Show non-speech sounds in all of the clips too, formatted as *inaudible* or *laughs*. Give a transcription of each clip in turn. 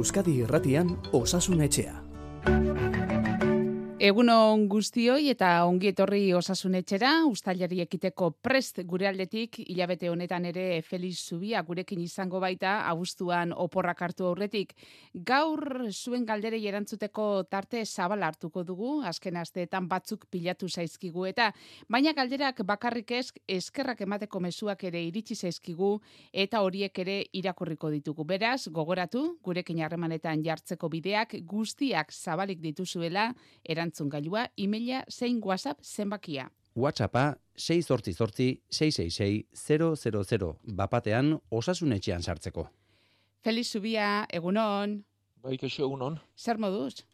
Euskadi Irratian Osasun Etxea. Egunon guztioi eta ongi etorri osasunetxera, ustailari ekiteko prest gure aldetik, hilabete honetan ere Feliz Zubia gurekin izango baita, abuztuan oporrak hartu aurretik. Gaur zuen galderei erantzuteko tarte zabal hartuko dugu, azken asteetan batzuk pilatu zaizkigu eta, baina galderak bakarrik ez, eskerrak emateko mezuak ere iritsi zaizkigu eta horiek ere irakurriko ditugu. Beraz, gogoratu, gurekin harremanetan jartzeko bideak guztiak zabalik dituzuela, erantzuteko erantzun gailua, emaila zein WhatsApp zenbakia. WhatsAppa 688-666-000 bapatean osasunetxean sartzeko. Feliz Zubia, egunon. Bai, kexo egunon. Zer moduz?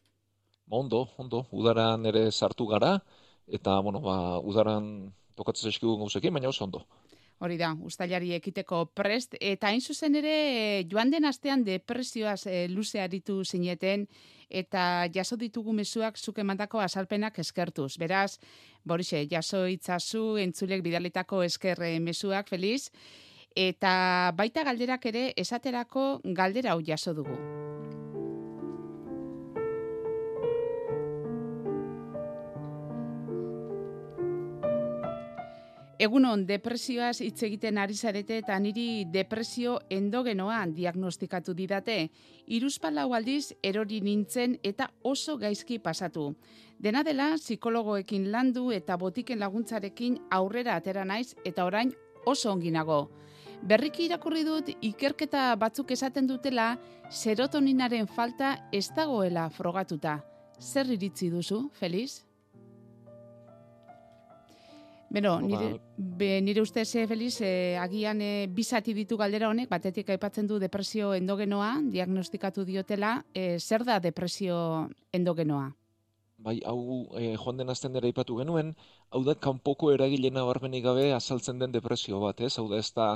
Ba, ondo, ondo, udaran ere sartu gara, eta, bueno, ba, udaran tokatzen eskigu gauzekin, baina oso ondo. Hori da, ustailari ekiteko prest, eta hain zuzen ere joan den astean depresioaz e, luze aritu zineten, eta jaso ditugu mezuak zuke mandako azalpenak eskertuz. Beraz, Borixe, jaso itzazu entzulek bidalitako eskerre mezuak, feliz, eta baita galderak ere esaterako galdera hau jaso dugu. Egunon, depresioaz hitz egiten ari zarete eta niri depresio endogenoa diagnostikatu didate. Iruzpalau aldiz erori nintzen eta oso gaizki pasatu. Dena dela, psikologoekin landu eta botiken laguntzarekin aurrera atera naiz eta orain oso onginago. Berriki irakurri dut ikerketa batzuk esaten dutela serotoninaren falta ez dagoela frogatuta. Zer iritzi duzu, Feliz? Beno, nire, be, nire uste ze feliz, eh, agian eh, bizati ditu galdera honek, batetik aipatzen du depresio endogenoa, diagnostikatu diotela, eh, zer da depresio endogenoa? Bai, hau eh, joan den azten dira ipatu genuen, hau da kanpoko eragilena barbenik gabe azaltzen den depresio bat, ez? Hau da ez da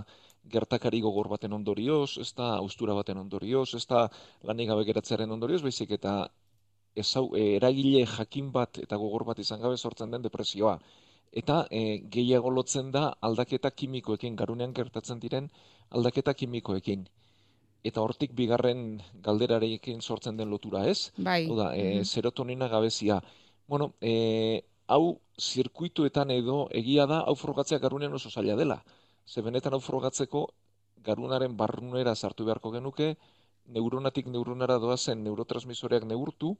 gertakari gogor baten ondorioz, ez da austura baten ondorioz, ez da lanik gabe geratzearen ondorioz, baizik eta ez hau, eh, eragile jakin bat eta gogor bat izan gabe sortzen den depresioa eta e, gehiago lotzen da aldaketa kimikoekin, garunean gertatzen diren aldaketa kimikoekin. Eta hortik bigarren galderarekin sortzen den lotura ez? Bai. Oda, e, eh, serotonina gabezia. Bueno, e, hau zirkuituetan edo egia da, hau frogatzea garunean oso zaila dela. Ze benetan hau frogatzeko garunaren barrunera sartu beharko genuke, neuronatik neuronara doazen neurotransmisoreak neurtu,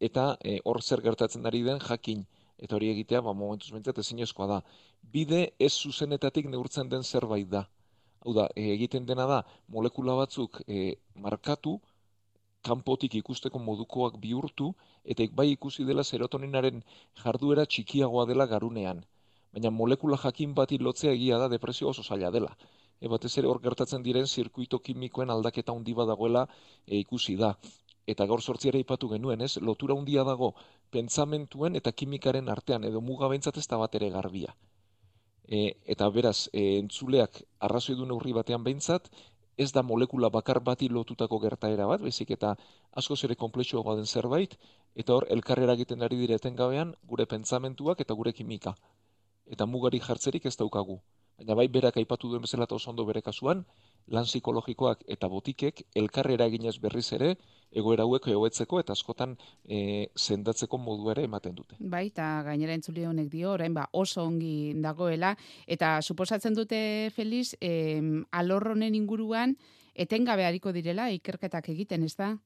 eta hor zer gertatzen ari den jakin eta hori egitea, ba, momentuz bintzat, ezinezkoa da. Bide ez zuzenetatik neurtzen den zerbait da. Hau da, e, egiten dena da, molekula batzuk e, markatu, kanpotik ikusteko modukoak bihurtu, eta bai ikusi dela serotoninaren jarduera txikiagoa dela garunean. Baina molekula jakin bati lotzea egia da depresio oso zaila dela. E batez ere hor gertatzen diren zirkuito kimikoen aldaketa handi badagoela e, ikusi da eta gaur sortziara ipatu genuen, ez? Lotura handia dago pentsamentuen eta kimikaren artean edo muga beintzat ez da bat ere garbia. E, eta beraz, e, entzuleak arrazoi du neurri batean behintzat, ez da molekula bakar bati lotutako gertaera bat, bezik eta asko zere komplexua den zerbait, eta hor, elkarrera egiten ari direten gabean, gure pentsamentuak eta gure kimika. Eta mugari jartzerik ez daukagu. Baina bai berak aipatu duen bezala eta oso ondo bere kasuan, lan psikologikoak eta botikek elkarrera eginez berriz ere, egoera hauek hobetzeko eta askotan e, sendatzeko modu ere ematen dute. Bai, eta gainera entzuli honek dio, orain ba, oso ongi dagoela, eta suposatzen dute Feliz, e, alorronen inguruan, etengabe hariko direla ikerketak egiten, ez da?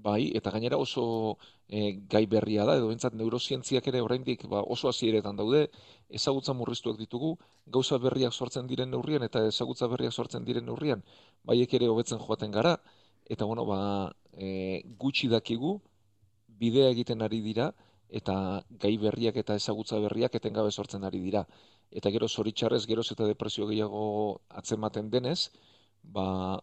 Bai, eta gainera oso e, gai berria da, edo entzat neurozientziak ere oraindik ba, oso hasieretan daude, ezagutza murriztuak ditugu, gauza berriak sortzen diren neurrian eta ezagutza berriak sortzen diren neurrian, baiek ere hobetzen joaten gara, eta bueno, ba, e, gutxi dakigu, bidea egiten ari dira, eta gai berriak eta ezagutza berriak etengabe sortzen ari dira. Eta gero zoritxarrez, geroz eta depresio gehiago atzematen denez, ba,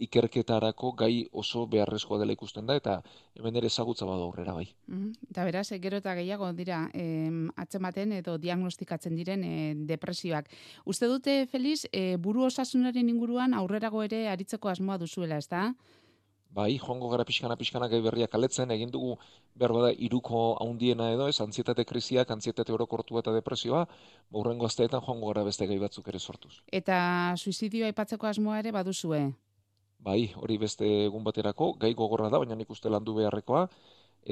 ikerketarako gai oso beharrezkoa dela ikusten da eta hemen ere ezagutza bada aurrera bai. Mm Eta beraz, gero eta gehiago dira em, atzematen edo diagnostikatzen diren e, depresioak. Uste dute, Feliz, e, buru osasunaren inguruan aurrerago ere aritzeko asmoa duzuela, ez da? Bai, joango gara pixkana pixkana gai berriak aletzen, egin dugu behar bada iruko haundiena edo, ez antzietate krisiak, antzietate orokortua eta depresioa, baurrengo azteetan joango gara beste gai batzuk ere sortuz. Eta suizidioa aipatzeko asmoa ere baduzue? bai, hori beste egun baterako, gai gogorra da, baina nik uste landu beharrekoa,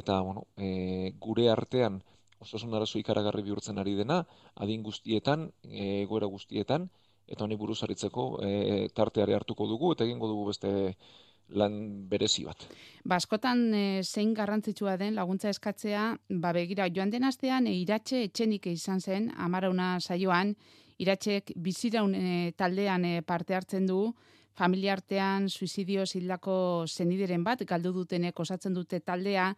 eta, bueno, e, gure artean, osasun arazo ikaragarri bihurtzen ari dena, adin guztietan, e, egoera guztietan, eta honi buruz aritzeko e, tarteare hartuko dugu, eta egingo dugu beste lan berezi bat. Baskotan ba, e, zein garrantzitsua den laguntza eskatzea, ba begira joan den astean e, iratxe etxenik izan zen, amarauna saioan, iratxek biziraun e, taldean e, parte hartzen du, familia artean suizidio zildako zenideren bat, galdu dutenek osatzen dute taldea,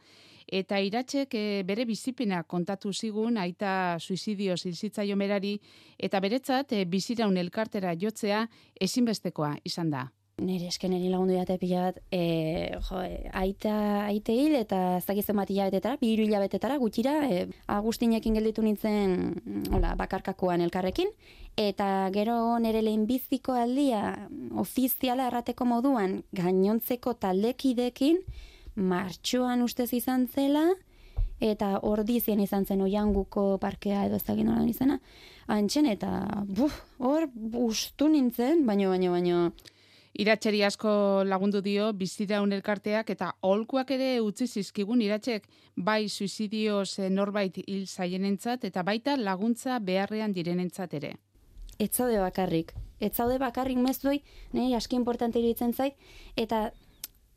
eta iratxek e, bere bizipena kontatu zigun, aita suizidio zilzitzaio merari, eta beretzat e, biziraun elkartera jotzea ezinbestekoa izan da nire eskeneri lagundu date pila bat, e, jo, e, aita, aite hil eta ez dakizen bat hilabetetara, bi hilabetetara, gutxira, e, agustinekin gelditu nintzen, hola, bakarkakoan elkarrekin, eta gero nire lehen biziko aldia, ofiziala errateko moduan, gainontzeko taldekidekin, martxoan ustez izan zela, eta ordizien izan zen oianguko parkea edo ez da nola izena, antxen, eta, buf, hor, bustu nintzen, baino, baino, baino, Iratxeri asko lagundu dio bizira elkarteak eta holkuak ere utzi zizkigun iratxek bai suizidio norbait hil zaienentzat eta baita laguntza beharrean direnentzat ere. Ez zaude bakarrik. Ez zaude bakarrik mezdoi, nahi aski importante iritzen zait, eta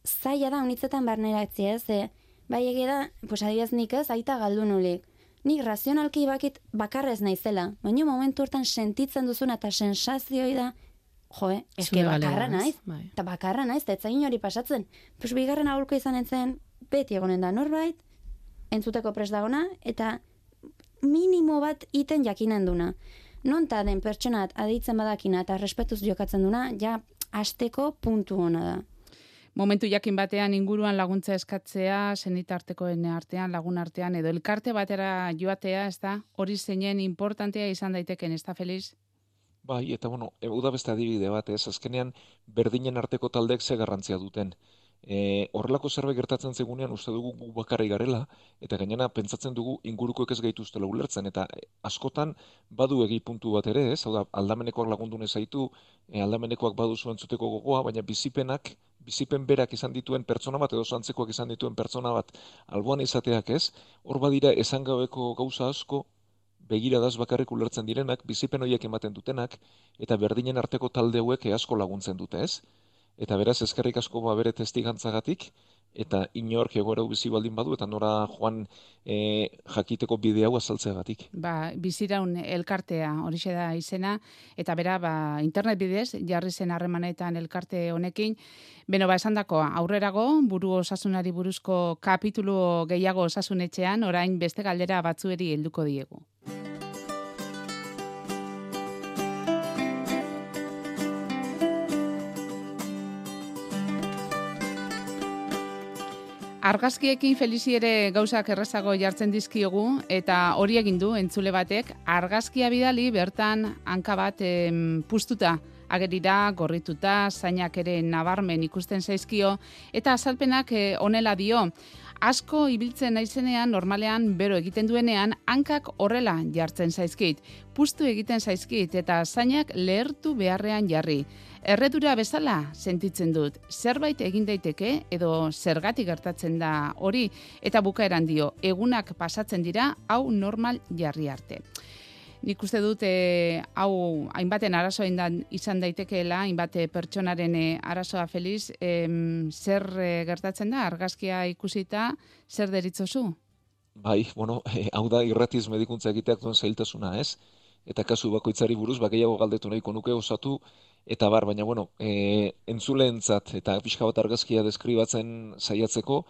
zaila da unitzetan barneratzi ez, e, bai egeda, pues adiaz nik ez, aita galdu nulik. Nik razionalki bakit bakarrez naizela, baina momentu hortan sentitzen duzuna eta sensazioi da, jo, eh, eske bakarra naiz, bai. eta bakarra naiz, eta etzain hori pasatzen. Pues bigarren aholko izan entzen, beti egonen da norbait, entzuteko pres dagona, eta minimo bat iten jakinen duna. Non ta den pertsonat aditzen badakina eta respetuz jokatzen duna, ja, asteko puntu hona da. Momentu jakin batean inguruan laguntza eskatzea, zenitartekoen artean, lagun artean, edo elkarte batera joatea, ez da, hori zeinen importantea izan daiteken, ez da, Feliz? Bai, eta bueno, e, da beste adibide bat, ez, azkenean berdinen arteko taldeek ze garrantzia duten. E, horrelako zerbait gertatzen zegunean uste dugu gu bakarri garela, eta gainera pentsatzen dugu inguruko ez gaituztela ulertzen, eta e, askotan badu egi puntu bat ere, ez, hau da, aldamenekoak lagundu nezaitu, e, aldamenekoak badu zuen zuteko gogoa, baina bizipenak, bizipen berak izan dituen pertsona bat, edo zantzekoak izan dituen pertsona bat, alboan izateak ez, hor badira esan gabeko gauza asko, begiradaz bakarrik ulertzen direnak, bizipen horiek ematen dutenak, eta berdinen arteko talde hauek asko laguntzen dute, ez? Eta beraz, eskerrik asko ba bere testigantzagatik, eta inork egoera bizi baldin badu, eta nora joan e, jakiteko bide hau azaltzeagatik. Ba, biziraun elkartea hori da izena, eta bera, ba, internet bidez, jarri zen harremanetan elkarte honekin, Beno, ba, esan dakoa, aurrerago, buru osasunari buruzko kapitulu gehiago osasunetxean, orain beste galdera batzueri helduko diegu. Argazkiekin felizi ere gauzak errezago jartzen dizkiogu eta hori egin du entzule batek argazkia bidali bertan hanka bat em, pustuta agerira gorrituta zainak ere nabarmen ikusten zaizkio eta azalpenak eh, honela dio asko ibiltzen naizenean normalean bero egiten duenean hankak horrela jartzen zaizkit pustu egiten zaizkit eta zainak lehertu beharrean jarri Erredura bezala sentitzen dut, zerbait egin daiteke edo zergatik gertatzen da hori eta bukaeran dio, egunak pasatzen dira hau normal jarri arte. Nik uste dut e, hau hainbaten arazoen da, izan daitekeela, hainbate pertsonaren eh, arazoa feliz, e, zer gertatzen da, argazkia ikusita, zer deritzozu? Bai, bueno, *laughs* hau da irratiz medikuntza egiteak duen zailtasuna, ez? Eta kasu bakoitzari buruz, bakeiago galdetu nahiko nuke osatu, eta bar, baina bueno, e, entzuleentzat eta pixka bat argazkia deskribatzen saiatzeko,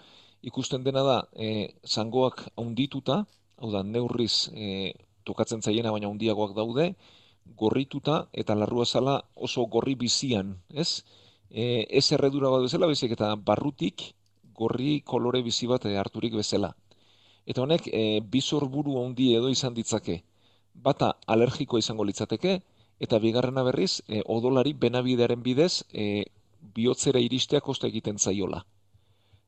ikusten dena da, e, zangoak haundituta, hau da, neurriz e, tokatzen zaiena baina handiagoak daude, gorrituta eta larrua zala oso gorri bizian, ez? E, ez erredura bat bezala, bezik eta barrutik gorri kolore bizi bat harturik bezala. Eta honek, e, bizor buru handi edo izan ditzake. Bata alergikoa izango litzateke, eta bigarrena berriz, e, odolari benabidearen bidez e, bihotzera iristea kosta egiten zaiola.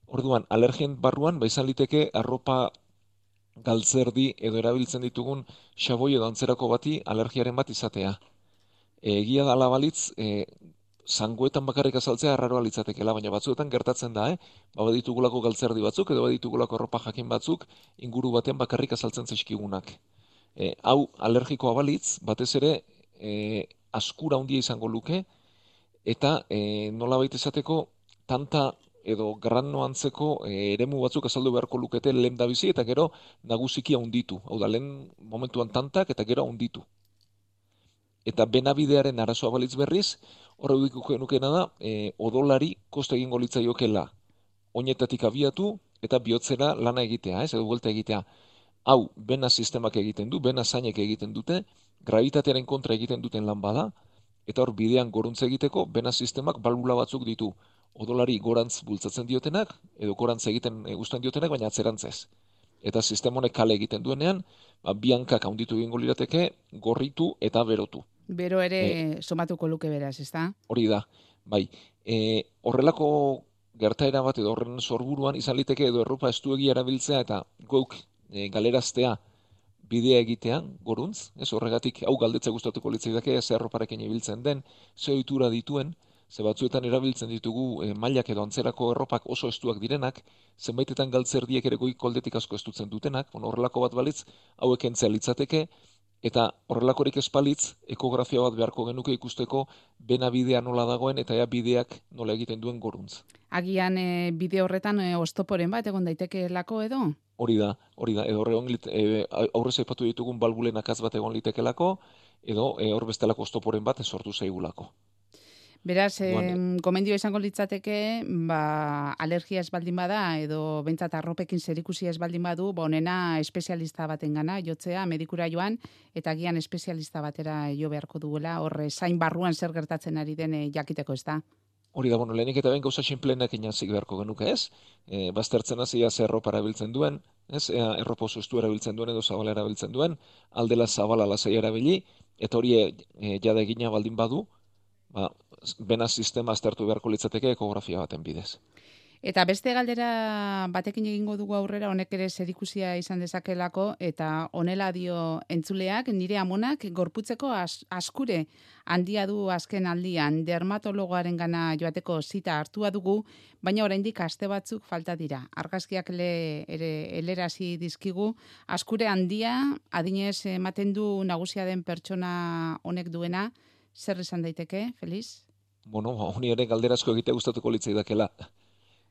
Orduan, alergien barruan, ba izan liteke arropa galtzerdi edo erabiltzen ditugun xaboi edo antzerako bati alergiaren bat izatea. Egia da alabalitz, e, zangoetan bakarrik azaltzea arraroa litzatekela, baina batzuetan gertatzen da, eh? Ba, baditugulako galtzerdi batzuk, edo baditugulako erropa jakin batzuk, inguru batean bakarrik azaltzen zaizkigunak. E, hau, alergikoa balitz, batez ere, e, askura handia izango luke, eta e, nola baita esateko, tanta edo grano antzeko e, eremu batzuk azaldu beharko lukete lehen da bizi, eta gero nagusiki handitu. Hau da, lehen momentuan tantak eta gero handitu. Eta benabidearen arazoa balitz berriz, horre dukiko nukena da, e, odolari koste egingo jokela oinetatik abiatu eta bihotzera lana egitea, ez, edo buelta egitea. Hau, bena sistemak egiten du, bena zainek egiten dute, gravitatearen kontra egiten duten lan bada, eta hor bidean goruntze egiteko, bena sistemak balbula batzuk ditu odolari gorantz bultzatzen diotenak, edo gorantz egiten e, diotenak, baina atzerantzez. Eta sistema honek kale egiten duenean, ba, biankak handitu egingo lirateke, gorritu eta berotu. Bero ere e, somatuko luke beraz, ezta? Hori da, bai. E, horrelako gertaera bat edo horren sorburuan izan liteke edo errupa estuegia erabiltzea eta guk e, galeraztea bidea egitean, goruntz, ez horregatik hau galdetze gustatuko litzaidake, ze erroparekin ibiltzen den, ze ohitura dituen, ze batzuetan erabiltzen ditugu e, mailak edo antzerako erropak oso estuak direnak, zenbaitetan galtzerdiek ere goik koldetik asko estutzen dutenak, bon, horrelako bat balitz, hauek entzea litzateke, eta horrelakorik espalitz, ekografia bat beharko genuke ikusteko bena bidea nola dagoen eta ea bideak nola egiten duen goruntz. Agian e, bide horretan e, ostoporen bat egon daiteke lako edo? Hori da, hori da, edo horre e, aurrez aipatu ditugun balbulen akaz bat egon litekelako, edo e, hor bestelako ostoporen bat sortu zaigulako. Beraz, eh, gomendio izango litzateke, ba, alergia ez baldin bada, edo bentsat arropekin zerikusi ez baldin badu, ba, onena espezialista baten gana, jotzea, medikura joan, eta gian espezialista batera jo beharko duela, horre, zain barruan zer gertatzen ari den jakiteko ez da. Hori da, bueno, lehenik eta ben gauza sinplenak inazik beharko genuke ez, e, baztertzen hasi ze erropa erabiltzen duen, ez, e, erropa oso estu erabiltzen duen edo zabala erabiltzen duen, aldela zabala lasai erabili, eta hori e jada egina baldin badu, ba, bena sistema aztertu beharko litzateke ekografia baten bidez. Eta beste galdera batekin egingo dugu aurrera honek ere zerikusia izan dezakelako eta honela dio entzuleak nire amonak gorputzeko askure handia du azken aldian dermatologoaren gana joateko zita hartua dugu, baina oraindik aste batzuk falta dira. Argazkiak le, ere elerasi dizkigu, askure handia adinez ematen du nagusia den pertsona honek duena, zer izan daiteke, Feliz? Bueno, honi ere galderazko egite gustatuko litzai dakela.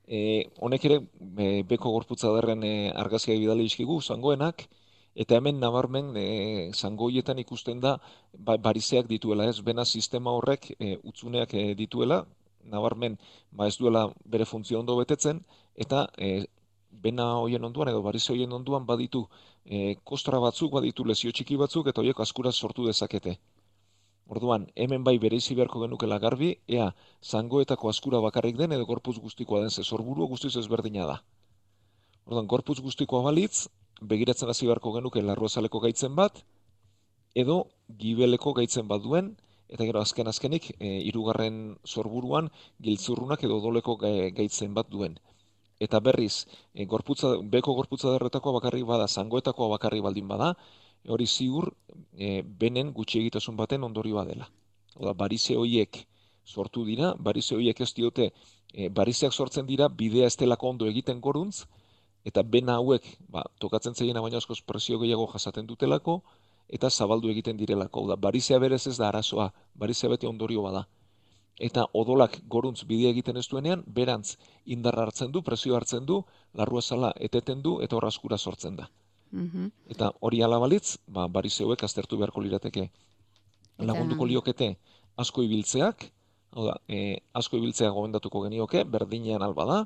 E, honek ere, e, beko gorputza derren e, argazkia bidali izkigu, zangoenak, eta hemen nabarmen e, zangoietan ikusten da ba, barizeak dituela, ez bena sistema horrek e, utzuneak e, dituela, nabarmen ba ez duela bere funtzio ondo betetzen, eta e, bena hoien onduan edo barize hoien onduan baditu e, kostra batzuk, baditu lesio txiki batzuk, eta horiek askura sortu dezakete. Orduan, hemen bai bereizi beharko genukela garbi, ea, zangoetako askura bakarrik den edo gorpuz guztikoa den zezorburu guztiz ezberdina da. Orduan, gorpuz guztikoa balitz, begiratzen hasi beharko genuke larruazaleko gaitzen bat, edo gibeleko gaitzen bat duen, eta gero azken azkenik, e, irugarren sorburuan, giltzurrunak edo doleko gaitzen bat duen. Eta berriz, e, gorputza, beko gorputza derretakoa bakarrik bada, zangoetakoa bakarrik baldin bada, hori ziur e, benen gutxi egitasun baten ondorioa dela. Oda, barize horiek sortu dira, barize horiek ez diote, e, barizeak sortzen dira bidea estelako ondo egiten goruntz, eta bena hauek, ba, tokatzen zeiena baina askoz presio gehiago jasaten dutelako, eta zabaldu egiten direlako. Oda, barizea berez ez da arazoa, barizea bete ondorio bada. Eta odolak goruntz bidea egiten ez duenean, berantz indarra hartzen du, presio hartzen du, larrua zala eteten du, eta horraskura sortzen da. -hmm. Eta hori alabalitz, ba, barizeuek aztertu beharko lirateke. Lagunduko liokete asko ibiltzeak, hau da, e, asko ibiltzea gomendatuko genioke, berdinean alba da,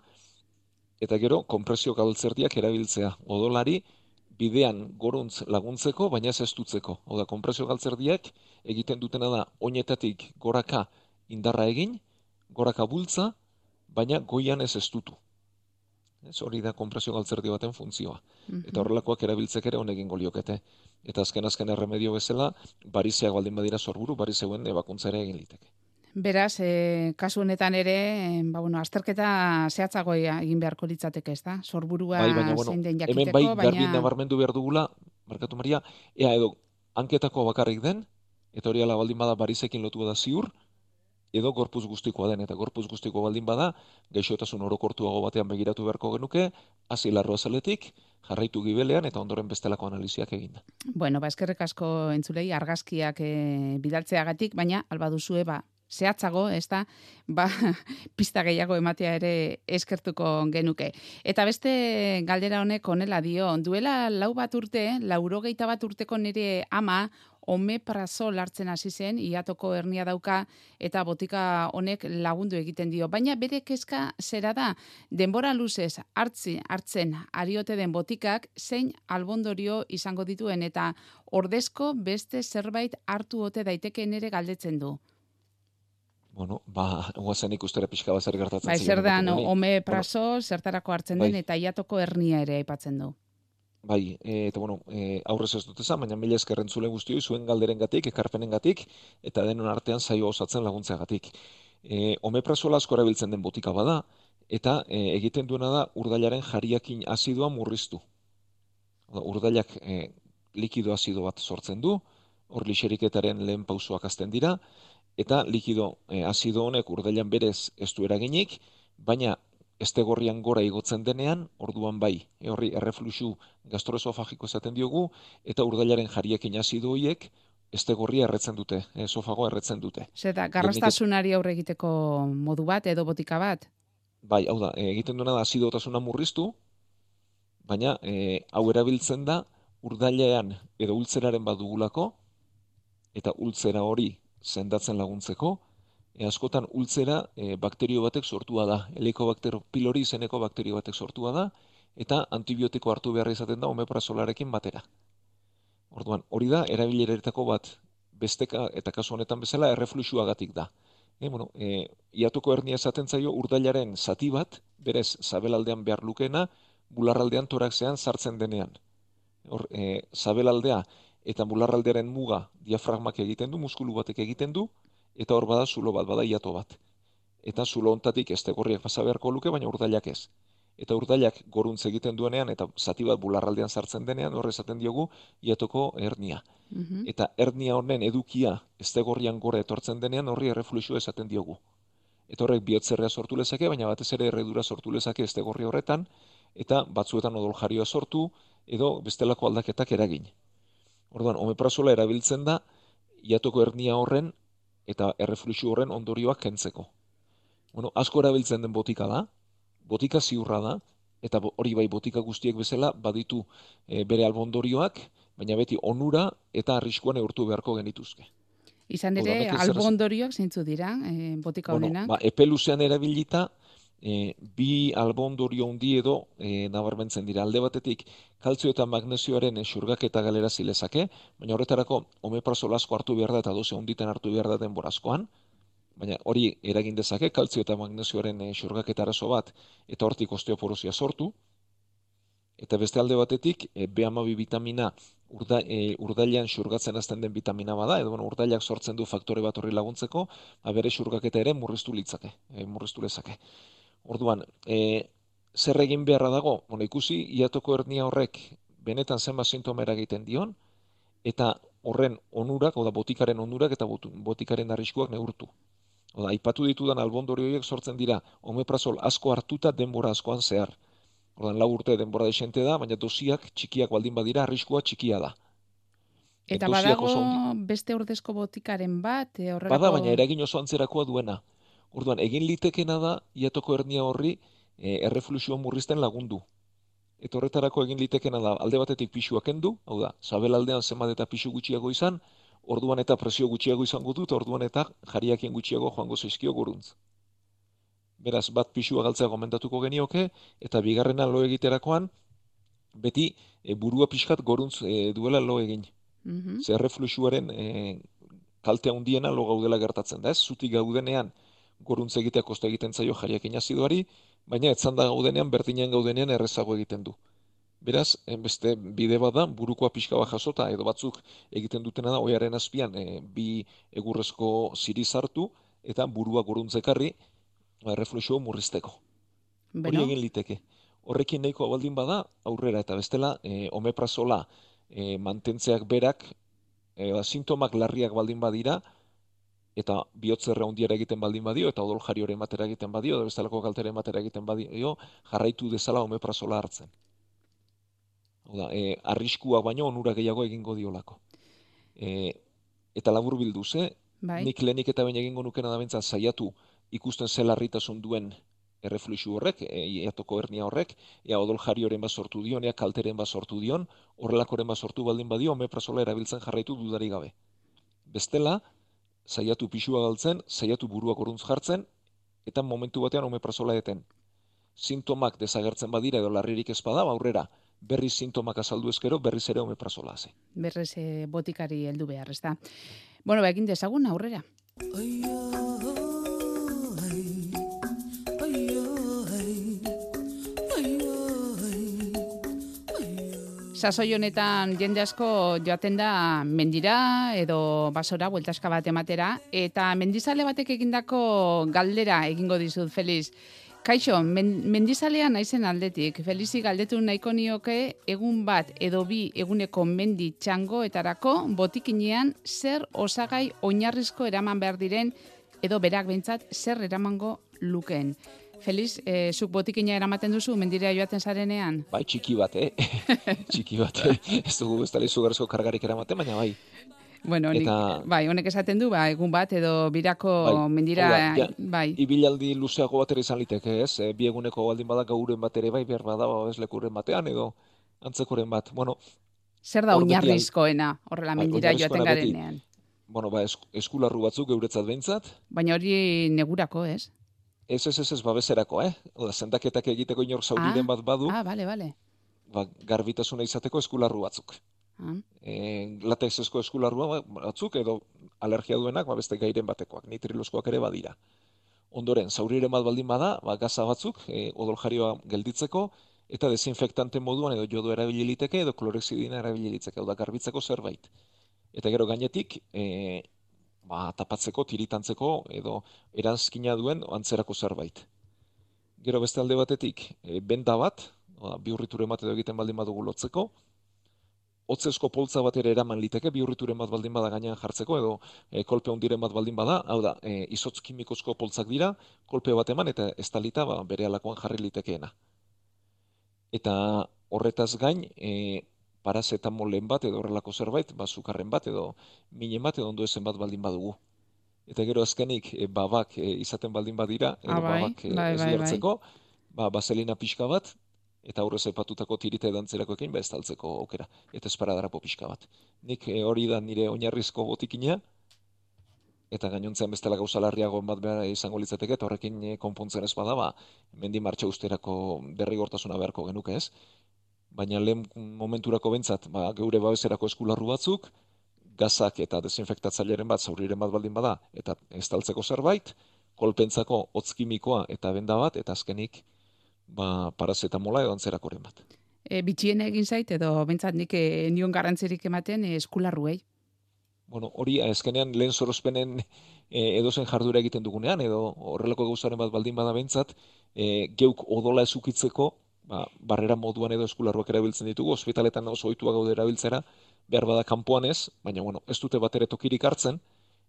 eta gero, kompresio galtzerdiak erabiltzea. Odolari, bidean goruntz laguntzeko, baina ez estutzeko. Hau da, kompresio galtzerdiak egiten dutena da, oinetatik goraka indarra egin, goraka bultza, baina goian ez estutu. Ez hori da kompresio galtzerdi baten funtzioa. Mhm. Eta horrelakoak erabiltzek ere honekin goliokete. Eta azken azken erremedio bezala, barizeak baldin badira sorburu, barizeuen ebakuntza ere egin liteke. Beraz, e, kasu honetan ere, e, ba, bueno, azterketa zehatzago egin beharko litzateke, ez da? Sorburua bai, baina, bueno, zein den jakiteko, hemen bai, baina... Bai, nabarmendu behar dugula, markatu maria, ea edo, anketako bakarrik den, eta hori ala baldin bada barizekin lotu da ziur, edo gorpuz guztikoa den, eta gorpuz guztikoa baldin bada, gaixotasun orokortuago batean begiratu beharko genuke, hasi larroa zeletik, jarraitu gibelean eta ondoren bestelako analiziak egin. Bueno, ba, eskerrek asko entzulei argazkiak e, bidaltzeagatik, baina alba duzue, ba, zehatzago, ez da, ba, *laughs* pista gehiago ematea ere eskertuko genuke. Eta beste galdera honek onela dio, duela lau bat urte, laurogeita bat urteko nire ama, omeprazol hartzen hasi zen, iatoko hernia dauka eta botika honek lagundu egiten dio. Baina bere kezka zera da, denbora luzez hartzi, hartzen ariote den botikak zein albondorio izango dituen eta ordezko beste zerbait hartu ote daitekeen ere galdetzen du. Bueno, ba, guazen ikustera pixka bat zer gertatzen. Bai, zer da, no, omeprazol, zertarako hartzen den, bai. eta iatoko hernia ere aipatzen du. Bai, e, eta bueno, e, aurrez ez dut ezan, baina mila eskerren zulen guztioi, zuen galderen gatik, ekarpenen gatik, eta denon artean zaio osatzen laguntza gatik. E, omeprazola asko erabiltzen den botika bada, eta e, egiten duena da urdailaren jariakin azidoa murriztu. Urdailak e, likido azido bat sortzen du, hor lixeriketaren lehen pausoak azten dira, eta likido e, azido honek urdailan berez ez du eraginik, baina estegorrian gora igotzen denean, orduan bai, e, horri errefluxu gastroesofagiko esaten diogu, eta urdailaren jariekin azido hoiek, estegorria erretzen dute, esofago erretzen dute. Zeta, garrastasunari aurre egiteko modu bat edo botika bat? Bai, hau da, egiten duena da azidotasuna murriztu, baina e, hau erabiltzen da urdailean edo ultzeraren badugulako, eta ultzera hori zendatzen laguntzeko, e, askotan ultzera e, bakterio batek sortua da. Helicobacter pylori izeneko bakterio batek sortua da eta antibiotiko hartu behar izaten da omeprazolarekin batera. Orduan, hori da erabileretako bat besteka eta kasu honetan bezala errefluxuagatik da. E, bueno, e, iatuko hernia esaten zaio urdailaren zati bat, berez zabelaldean behar lukena, bularraldean torakzean sartzen denean. Hor, e, zabelaldea eta bularraldearen muga diafragmak egiten du, muskulu batek egiten du, eta hor bada zulo bat, bada iato bat. Eta zulo ontatik ez tegorriak pasa beharko luke, baina urdailak ez. Eta urdailak goruntz egiten duenean, eta zati bat bularraldean sartzen denean, horre esaten diogu, iatoko hernia. Mhm. Eta hernia honen edukia ez tegorrian gora etortzen denean, horri errefluxu esaten diogu. Eta horrek bihotzerrea sortu lezake, baina batez ere erredura sortu lezake ez tegorri horretan, eta batzuetan odol jarioa sortu, edo bestelako aldaketak eragin. Orduan, omeprazola erabiltzen da, iatoko hernia horren eta errefluxu horren ondorioak kentzeko. Bueno, asko erabiltzen den botika da, botika ziurra da, eta hori bai botika guztiek bezala baditu e, bere albondorioak, baina beti onura eta arriskuan eurtu beharko genituzke. Izan ere, albondorioak zeintzu dira, e, botika honenak? Bueno, ba, epeluzean erabilita, e, bi albondorio handi edo e, nabarmentzen dira. Alde batetik kaltzio eta magnesioaren xurgaketa galera zilezake, baina horretarako omeprazol asko hartu behar da eta doze honditan hartu behar da denborazkoan, baina hori eragin dezake kaltzio eta magnesioaren e, xurgaketa arazo bat eta hortik osteoporosia sortu, eta beste alde batetik e, B12 vitamina urda, e, urdailean xurgatzen azten den vitamina bada, edo bueno, urdailak sortzen du faktore bat horri laguntzeko, abere xurgaketa ere murriztu litzake, e, murriztu lezake. Orduan, e, zer egin beharra dago? Bueno, ikusi, iatoko hernia horrek benetan zenba sintoma egiten dion, eta horren onurak, oda botikaren onurak eta botikaren arriskuak neurtu. Oda, ipatu ditudan albondori sortzen dira, omeprazol asko hartuta denbora askoan zehar. Ordan lau urte denbora desente da, baina dosiak txikiak baldin badira, arriskua txikia da. Eta badago beste ordezko botikaren bat, e, horrelako... Bada, baina eragin oso antzerakoa duena. Orduan, egin litekena da, iatoko hernia horri e, errefluxua murrizten lagundu. Eta horretarako egin litekena da, alde batetik pixua kendu, hau da, zabel aldean zenbat eta pixu gutxiago izan, orduan eta presio gutxiago izango dut, orduan eta jariakien gutxiago joango zaizkio guruntz. Beraz, bat pixua galtzea gomendatuko genioke, eta bigarrena lo egiterakoan, beti e, burua pixkat goruntz e, duela lo egin. Mm -hmm. Zer refluxuaren e, kaltea undiena lo gaudela gertatzen da, ez? Zutik gaudenean, goruntz egitea koste egiten zaio jariakin azidoari, baina etzan da gaudenean, berdinen gaudenean errezago egiten du. Beraz, beste bide bada, burukoa pixka bat jasota, edo batzuk egiten dutena da, oiaren azpian, e, bi egurrezko ziri zartu, eta burua goruntzekarri, ba, errefluxo murrizteko. Hori egin liteke. Horrekin nahiko baldin bada, aurrera, eta bestela, e, omeprazola e, mantentzeak berak, e, sintomak larriak baldin badira, eta bihotzerra hundiara egiten baldin badio, eta odol jari ematera egiten badio, edo bestalako kaltere ematera egiten badio, jarraitu dezala omeprazola hartzen. Oda, e, arriskuak baino onura gehiago egingo diolako. E, eta labur bildu, ze, bai. nik lehenik eta baina egingo nukena da saiatu ikusten zelarritasun duen errefluxu horrek, e, iatoko hernia horrek, ea odol jari horren bat sortu dion, ea kalteren bat sortu dion, horrelakoren bat sortu baldin badio, omeprazola erabiltzen jarraitu dudari gabe. Bestela, saiatu pixua galtzen, saiatu buruak oruntz jartzen, eta momentu batean omeprazola eten. Sintomak desagertzen badira edo larririk ezpada, aurrera, berriz sintomak azaldu ezkero, berriz ere omeprazola haze. Berriz eh, botikari heldu behar, ez da. Bueno, ba, egin dezagun, aurrera. Sasoi honetan jende asko joaten da mendira edo basora bueltaska bat ematera eta mendizale batek egindako galdera egingo dizut Feliz. Kaixo, men, mendizalea naizen aldetik. Felizi galdetu nahiko nioke egun bat edo bi eguneko mendi txangoetarako botikinean zer osagai oinarrizko eraman behar diren edo berak behintzat zer eramango lukeen. Feliz, e, zuk botikina eramaten duzu, mendirea joaten zarenean? Bai, txiki bat, eh? *laughs* txiki bat, eh? ez dugu ez tali zugarzko kargarik eramaten, baina bai. Bueno, Eta... bai, honek esaten du, ba, egun bat, edo birako bai, mendira, ja, bai. Ibilaldi luzeago bat ere izan liteke, ez? E, bi eguneko baldin bada gauren bat ere bai, behar bada, ba, ez lekuren batean, edo antzekoren bat. Bueno, Zer da oinarrizkoena, horrela bai, mendira joaten garenean? Bueno, ba, eskularru batzuk geuretzat behintzat. Baina hori negurako, ez? Ez, ez, ez, ez, babeserako, eh? Oda, zendaketak egiteko inor zauriren ah, bat badu. Ah, bale, bale. Ba, garbitasuna izateko eskularru batzuk. Ah. E, latexesko eskularru batzuk, edo alergia duenak, ba, beste gairen batekoak, nitriloskoak ere badira. Ondoren, zauriren bat baldin bada, ba, gaza batzuk, e, odol jarioa gelditzeko, eta desinfektante moduan edo jodo erabiliteke, edo klorexidina erabiliteke, edo garbitzeko zerbait. Eta gero gainetik, e, ba, tapatzeko, tiritantzeko, edo eranzkina duen antzerako zerbait. Gero beste alde batetik, e, benda bat, bi hurriture bat edo egiten baldin badugu lotzeko, hotzezko poltza bat ere eraman liteke, bi hurriture bat baldin bada gainean jartzeko, edo e, kolpe hondiren bat baldin bada, hau da, e, izotz kimikozko poltzak dira, kolpe bat eman, eta ez talita ba, bere alakoan jarri litekeena. Eta horretaz gain, e, parazetamolen bat edo horrelako zerbait, bazukarren bat edo minen bat edo ondo ezen bat baldin badugu. Eta gero azkenik e, babak e, izaten baldin badira, edo ah, bai, babak e, bai, ez bai, bai. ba, baselina pixka bat, eta aurrez epatutako tirita edantzerako ekin, ba ez taltzeko aukera, eta esparadarako pixka bat. Nik hori da nire oinarrizko botikina, eta gainontzean bestela gauza larriagoen bat behar izango litzateke, eta horrekin konpontzen ez bada, ba, mendi martxa usterako derrigortasuna beharko genuke ez baina lehen momenturako bentsat, ba, geure babeserako eskularru batzuk, gazak eta desinfektatzaileren bat, zauriren bat baldin bada, eta estaltzeko zerbait, kolpentzako hotzkimikoa eta benda bat, eta azkenik ba, parazetamola edo antzerakoren bat. E, bitxien egin zait, edo bentsat nik e, nion garrantzerik ematen e, eskularruei? Bueno, hori azkenean lehen sorozpenen e, edozen jardura egiten dugunean, edo horrelako gauzaren bat baldin bada bentsat, e, geuk odola ezukitzeko, ba, barrera moduan edo eskularruak erabiltzen ditugu, ospitaletan oso ohitua gaude erabiltzera, behar bada kanpoan ez, baina bueno, ez dute bat ere tokirik hartzen,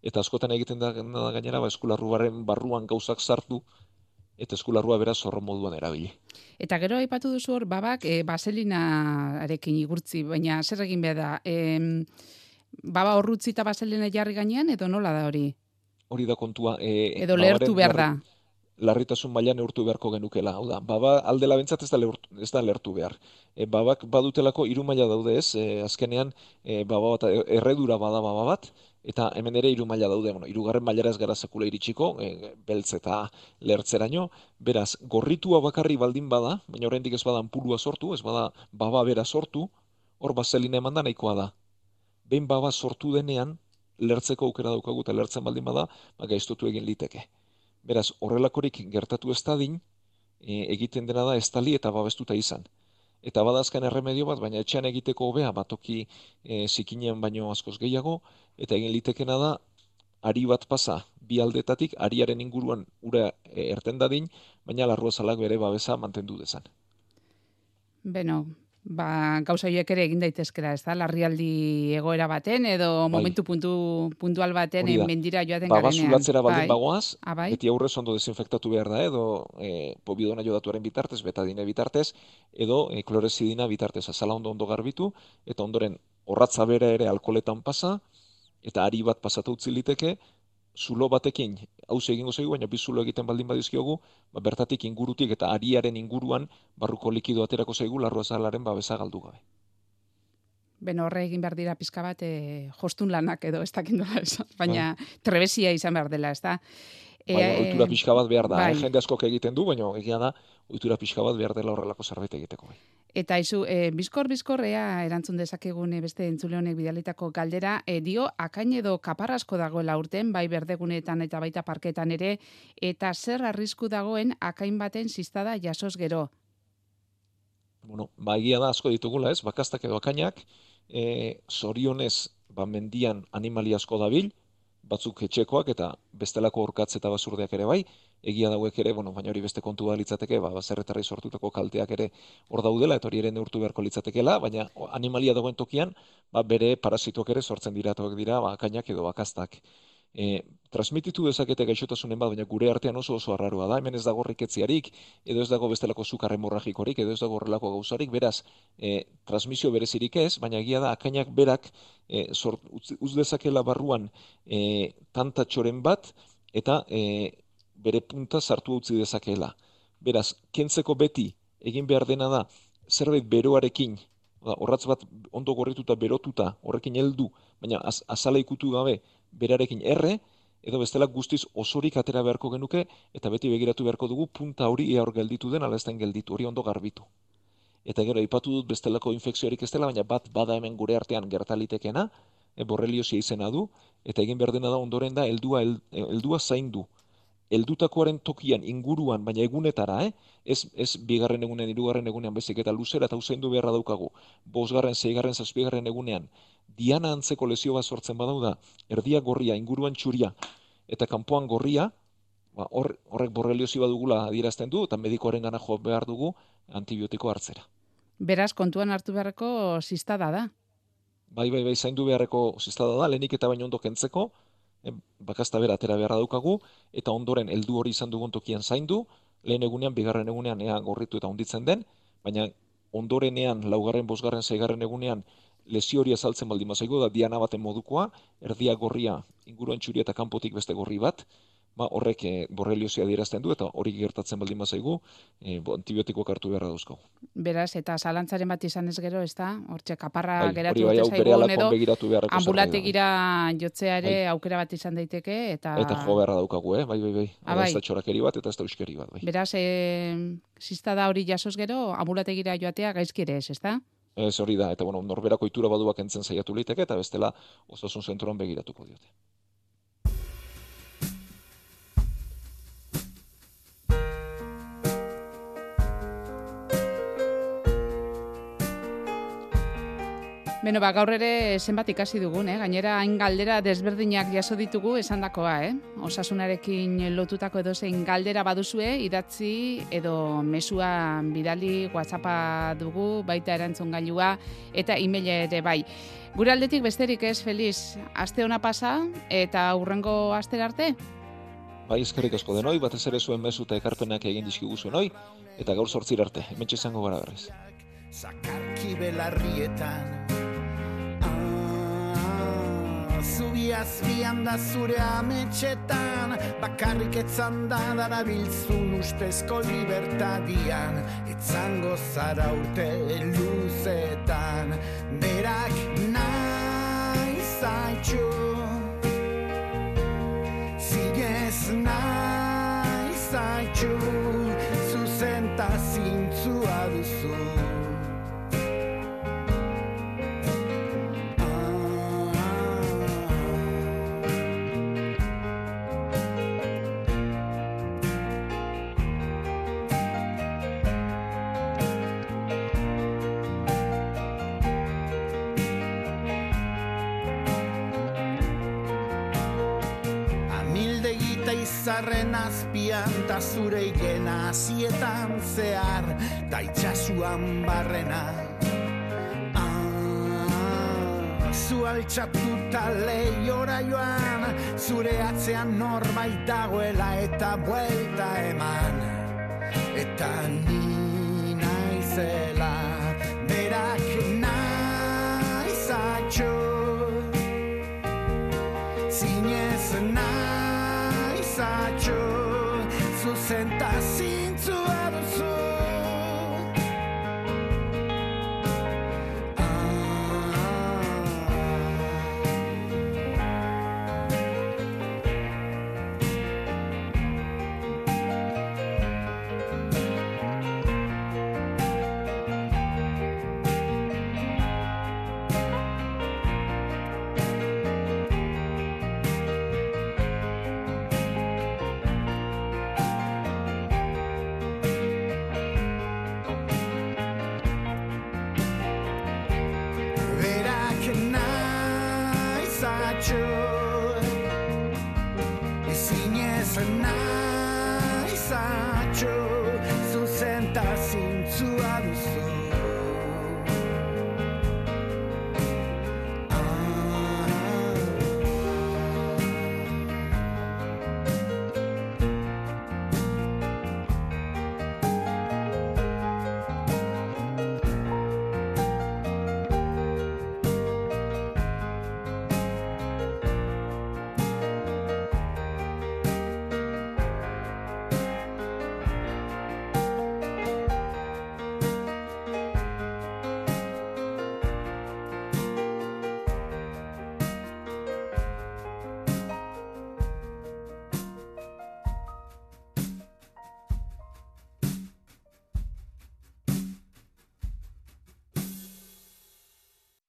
eta askotan egiten da, gainera, ba, eskularru barruan gauzak sartu, eta eskularrua beraz zorro moduan erabili. Eta gero aipatu duzu hor, babak, e, baselinarekin igurtzi, baina zer egin behar da, e, baba horrutzi eta baselina jarri gainean, edo nola da hori? Hori da kontua. E, edo lehertu behar da larritasun maila neurtu beharko genukela. Hau da, baba aldela bentsat ez da, leurtu, ez da lertu behar. E, babak badutelako hiru maila daude ez, e, azkenean e, baba bat erredura bada baba bat, eta hemen ere hiru maila daude, bueno, hirugarren mailara ez gara sekula iritsiko, e, beltz eta lertzeraino, beraz, gorritua bakarri baldin bada, baina oraindik ez bada ampulua sortu, ez bada baba bera sortu, hor bazelina eman da nahikoa da. Behin baba sortu denean, lertzeko aukera daukagu eta lertzen baldin bada, ba, gaiztutu egin liteke. Beraz, horrelakorik gertatu ez dadin, e, egiten dena da estali eta babestuta izan. Eta badazkan erremedio bat, baina etxean egiteko hobea batoki e, zikinean baino askoz gehiago, eta egin litekena da, ari bat pasa, bi aldetatik, ariaren inguruan ura e, erten dadin, baina larrua zalak bere babesa mantendu dezan. Beno, ba, gauza horiek ere egin daitezkera, ez da, larrialdi egoera baten, edo Bai. momentu puntu, puntual baten mendira joaten Ba, garenean. basulatzera baldin Bai. bagoaz, Ah, bai. beti aurrez ondo desinfektatu behar da, edo e, pobidona jodatuaren bitartez, betadine bitartez, edo e, klorezidina bitartez, azala ondo ondo garbitu, eta ondoren horratza bera ere alkoletan pasa, eta ari bat pasatu utzi liteke, zulo batekin hauze egingo zaigu, baina bi zulo egiten baldin badizkiogu, ba, bertatik ingurutik eta ariaren inguruan barruko likido aterako zaigu larru azalaren babesa galdu gabe. Beno, horre egin behar dira pizka bat, e, jostun lanak edo ez dakit nola esan, baina trebesia izan behar dela, ez da. Bai, ohitura pixka bat behar da, bai. eh? jende askok egiten du, baina egia da, ohitura pixka bat behar dela horrelako zerbait egiteko. Bai. Eta izu, e, bizkor bizkor ea erantzun dezakegun eh, beste entzule honek bidalitako galdera, e, dio akain edo kaparrasko dagoela urten, bai berdegunetan eta baita parketan ere, eta zer arrisku dagoen akain baten ziztada jasoz gero. Bueno, ba, egia da asko ditugula, ez? Bakastak edo akainak, e, zorionez, ba, mendian animali asko dabil, batzuk etxekoak eta bestelako orkatz eta basurdeak ere bai, egia dauek ere, bueno, baina hori beste kontu da litzateke, ba, baserretarri sortutako kalteak ere hor daudela, eta hori ere neurtu beharko litzatekeela, baina animalia dagoen tokian, ba, bere parasitoak ere sortzen dira, dira, ba, akainak edo bakastak. E, transmititu dezakete gaixotasunen bat, baina gure artean oso oso arraroa da, hemen ez dago riketziarik, edo ez dago bestelako zukar hemorragikorik, edo ez dago horrelako gauzarik, beraz, e, transmisio berezirik ez, baina egia da, akainak berak e, sort, utz, uz dezakela barruan e, tantatxoren bat, eta e, bere punta sartu utzi dezakeela. Beraz, kentzeko beti egin behar dena da, zerbait beroarekin, da, horratz bat ondo gorrituta berotuta, horrekin heldu, baina az, azala ikutu gabe, berarekin erre, edo bestela guztiz osorik atera beharko genuke, eta beti begiratu beharko dugu punta hori ea hor gelditu den, ala ez gelditu, hori ondo garbitu. Eta gero, aipatu dut bestelako infekziorik ez dela, baina bat bada hemen gure artean gertalitekena, e, borreliosia izena du, eta egin behar dena da ondoren da heldua, hel- heldua zaindu. Heldutakoaren tokian, inguruan, baina egunetara, eh? ez, ez bigarren egunean, hirugarren egunean, bezik eta luzera eta usaindu beharra daukagu. Bosgarren, seigarren, zazpigarren egunean, diana antzeko lesio bat sortzen badau da, erdia gorria, inguruan txuria, eta kanpoan gorria, ba, hor, horrek borreliosi badugula adierazten du, eta medikoaren gana jo behar dugu antibiotiko hartzera. Beraz, kontuan hartu beharreko ziztada da. Bai, bai, bai, zaindu beharreko ziztada da, lehenik eta baino ondo kentzeko, bakazta bera atera beharra daukagu, eta ondoren heldu hori izan dugun tokian zaindu, lehen egunean, bigarren egunean ea gorritu eta onditzen den, baina ondorenean, laugarren, bosgarren, seigarren egunean, lesio hori azaltzen baldin bazaigu da diana baten modukoa, erdia gorria, inguruan txuria eta kanpotik beste gorri bat, ba, horrek e, borreliosia adierazten du, eta hori gertatzen baldin bazaigu, e, bo, antibiotikoak hartu beharra dauzkagu. Beraz, eta zalantzaren bat izan ez gero, ez da? Hortxe, kaparra Bai, geratu bai, zaigun alakon edo, da, bai. ambulategira jotzea ere aukera bat izan daiteke, eta... Eta jo beharra daukagu, eh? bai, bai, bai. Ah, Hau bai. ez da txorakeri bat, eta ez da euskeri bat, bai. Beraz, e, ziztada hori jasoz gero, ambulategira joatea gaizki ere ez, ez da? Ez hori da, eta bueno, norberako itura baduak entzen saiatu liteke, eta bestela osasun zentroan begiratuko diote. Beno, ba, gaur ere zenbat ikasi dugun, eh? gainera hain galdera desberdinak jaso ditugu esandakoa, eh? osasunarekin lotutako edozein galdera baduzue, idatzi edo mesua bidali WhatsAppa dugu, baita erantzun gailua eta e-maila ere bai. Gure aldetik besterik ez, Feliz, aste ona pasa eta hurrengo astera arte? Bai, eskerrik asko denoi, batez ere zuen mezu eta ekarpenak egin dizkigu zuenoi, eta gaur sortzir arte, hemen izango gara berriz. Zakarki belarrietan Zubi azpian da zure ametxetan Bakarrik etzan da darabiltzun ustezko libertadian. Etzango zara urte luzetan Berak nahi zaitxu. Zigez nahi zaitxu Izarren azpian ta zure ikena azietan zehar ta itxasuan barrena. Ah, Zu altxatuta lehiora joan Zure atzean norbait dagoela eta buelta eman. Eta ni naizela True.